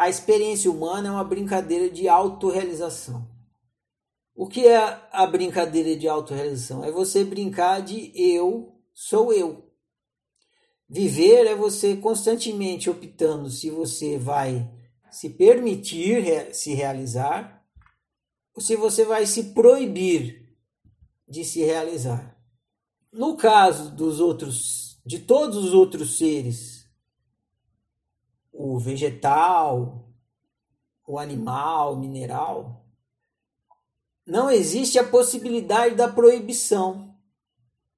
a experiência humana é uma brincadeira de autorrealização. O que é a brincadeira de autorrealização? É você brincar de eu sou eu. Viver é você constantemente optando se você vai se permitir se realizar ou se você vai se proibir de se realizar. No caso dos outros, de todos os outros seres, o vegetal, o animal, o mineral, não existe a possibilidade da proibição.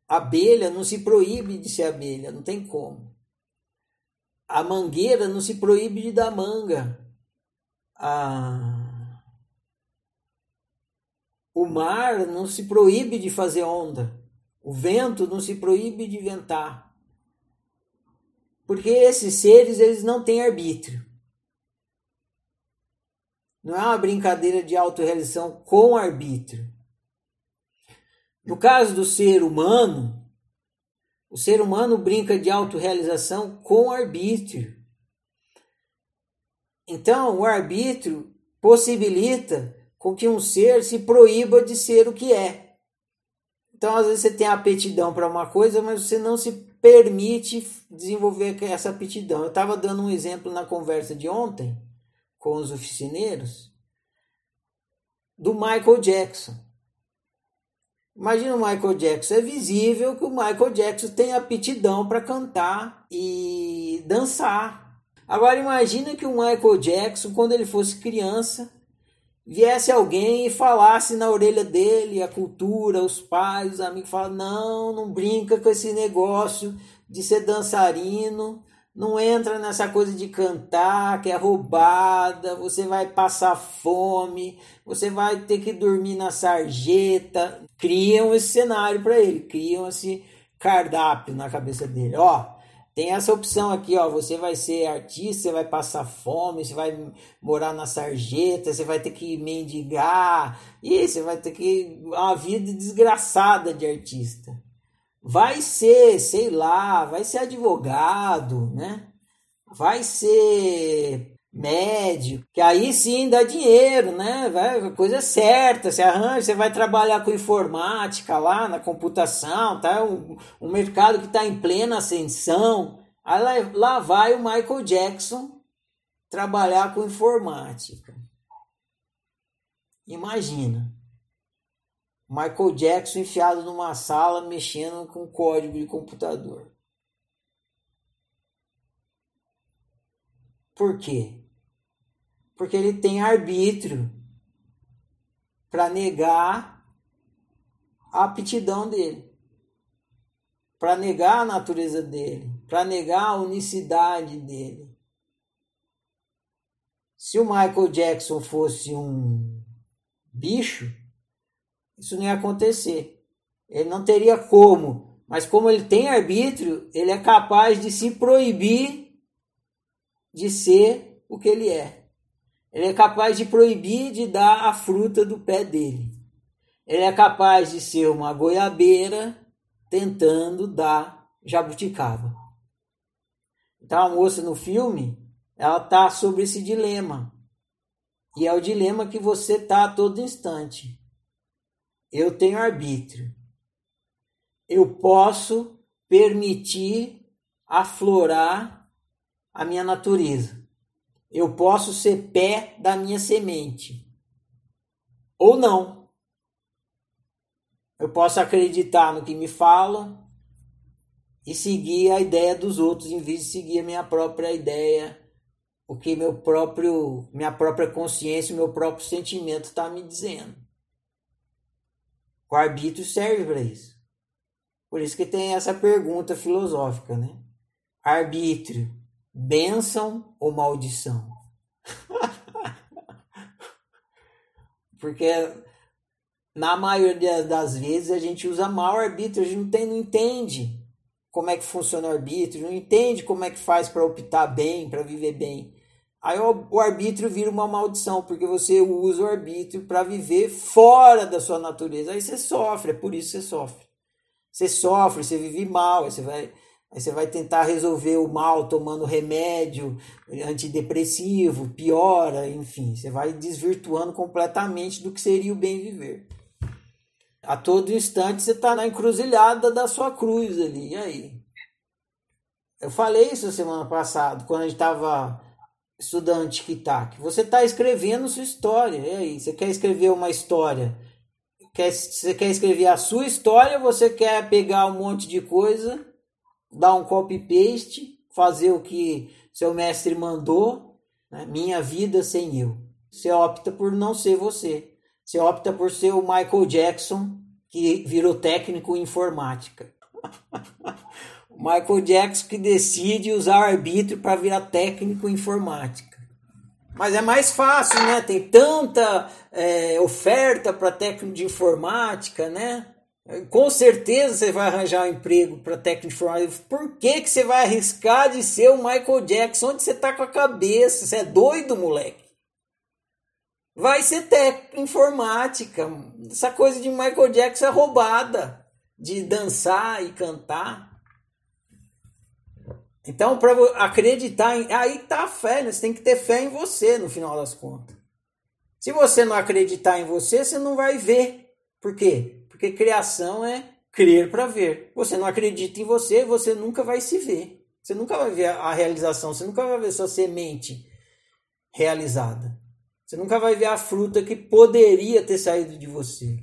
A abelha não se proíbe de ser abelha, não tem como. A mangueira não se proíbe de dar manga. A... O mar não se proíbe de fazer onda. O vento não se proíbe de ventar. Porque esses seres eles não têm arbítrio. Não é uma brincadeira de autorrealização com arbítrio. No caso do ser humano, o ser humano brinca de autorrealização com arbítrio. Então, o arbítrio possibilita com que um ser se proíba de ser o que é. Então, às vezes você tem aptidão para uma coisa, mas você não se permite desenvolver essa aptidão. Eu estava dando um exemplo na conversa de ontem com os oficineiros do Michael Jackson. Imagina o Michael Jackson. É visível que o Michael Jackson tem aptidão para cantar e dançar. Agora imagina que o Michael Jackson, quando ele fosse criança, viesse alguém e falasse na orelha dele, a cultura, os pais, os amigos, falam, não, não brinca com esse negócio de ser dançarino, não entra nessa coisa de cantar, que é roubada, você vai passar fome, você vai ter que dormir na sarjeta. Criam esse cenário para ele, criam esse cardápio na cabeça dele. Ó, tem essa opção aqui, ó. Você vai ser artista, você vai passar fome, você vai morar na sarjeta, você vai ter que mendigar, e você vai ter que. Uma vida desgraçada de artista. Vai ser, sei lá, vai ser advogado, né? Vai ser médico, que aí sim dá dinheiro, né? Vai, coisa certa, você arranja, você vai trabalhar com informática lá na computação, tá? Um, um mercado que está em plena ascensão. Aí lá, lá vai o Michael Jackson trabalhar com informática. Imagina. Michael Jackson enfiado numa sala mexendo com código de computador. Por quê? Porque ele tem arbítrio para negar a aptidão dele, para negar a natureza dele, para negar a unicidade dele. Se o Michael Jackson fosse um bicho, isso não ia acontecer. Ele não teria como, mas como ele tem arbítrio, ele é capaz de se proibir de ser o que ele é. Ele é capaz de proibir de dar a fruta do pé dele. Ele é capaz de ser uma goiabeira tentando dar jabuticaba. Então a moça no filme, ela tá sobre esse dilema. E é o dilema que você tá a todo instante. Eu tenho arbítrio. Eu posso permitir aflorar a minha natureza eu posso ser pé da minha semente. Ou não. Eu posso acreditar no que me falam e seguir a ideia dos outros em vez de seguir a minha própria ideia, o que meu próprio, minha própria consciência, meu próprio sentimento está me dizendo. O arbítrio serve para isso. Por isso que tem essa pergunta filosófica, né? Arbítrio bênção ou maldição? Porque na maioria das vezes a gente usa mal o arbítrio, a gente não, tem, não entende como é que funciona o arbítrio, não entende como é que faz para optar bem, para viver bem. Aí o, o arbítrio vira uma maldição, porque você usa o arbítrio para viver fora da sua natureza. Aí você sofre, é por isso que você sofre. Você sofre, você vive mal, você vai Aí você vai tentar resolver o mal tomando remédio antidepressivo, piora, enfim, você vai desvirtuando completamente do que seria o bem viver. A todo instante você está na encruzilhada da sua cruz ali, e aí? Eu falei isso semana passada, quando a gente estava estudando tic-tac. Você está escrevendo sua história, e aí? Você quer escrever uma história? Quer, você quer escrever a sua história você quer pegar um monte de coisa dar um copy-paste, fazer o que seu mestre mandou, né? minha vida sem eu. Você opta por não ser você. Você opta por ser o Michael Jackson, que virou técnico em informática. o Michael Jackson que decide usar arbítrio para virar técnico em informática. Mas é mais fácil, né? Tem tanta é, oferta para técnico de informática, né? Com certeza você vai arranjar um emprego para técnico de. Por que, que você vai arriscar de ser o Michael Jackson? Onde você tá com a cabeça? Você é doido, moleque? Vai ser técnico informática. Essa coisa de Michael Jackson é roubada. De dançar e cantar. Então, para acreditar em. Aí tá a fé, né? Você tem que ter fé em você, no final das contas. Se você não acreditar em você, você não vai ver. Por quê? Porque criação é crer para ver. Você não acredita em você, você nunca vai se ver. Você nunca vai ver a realização, você nunca vai ver sua semente realizada. Você nunca vai ver a fruta que poderia ter saído de você.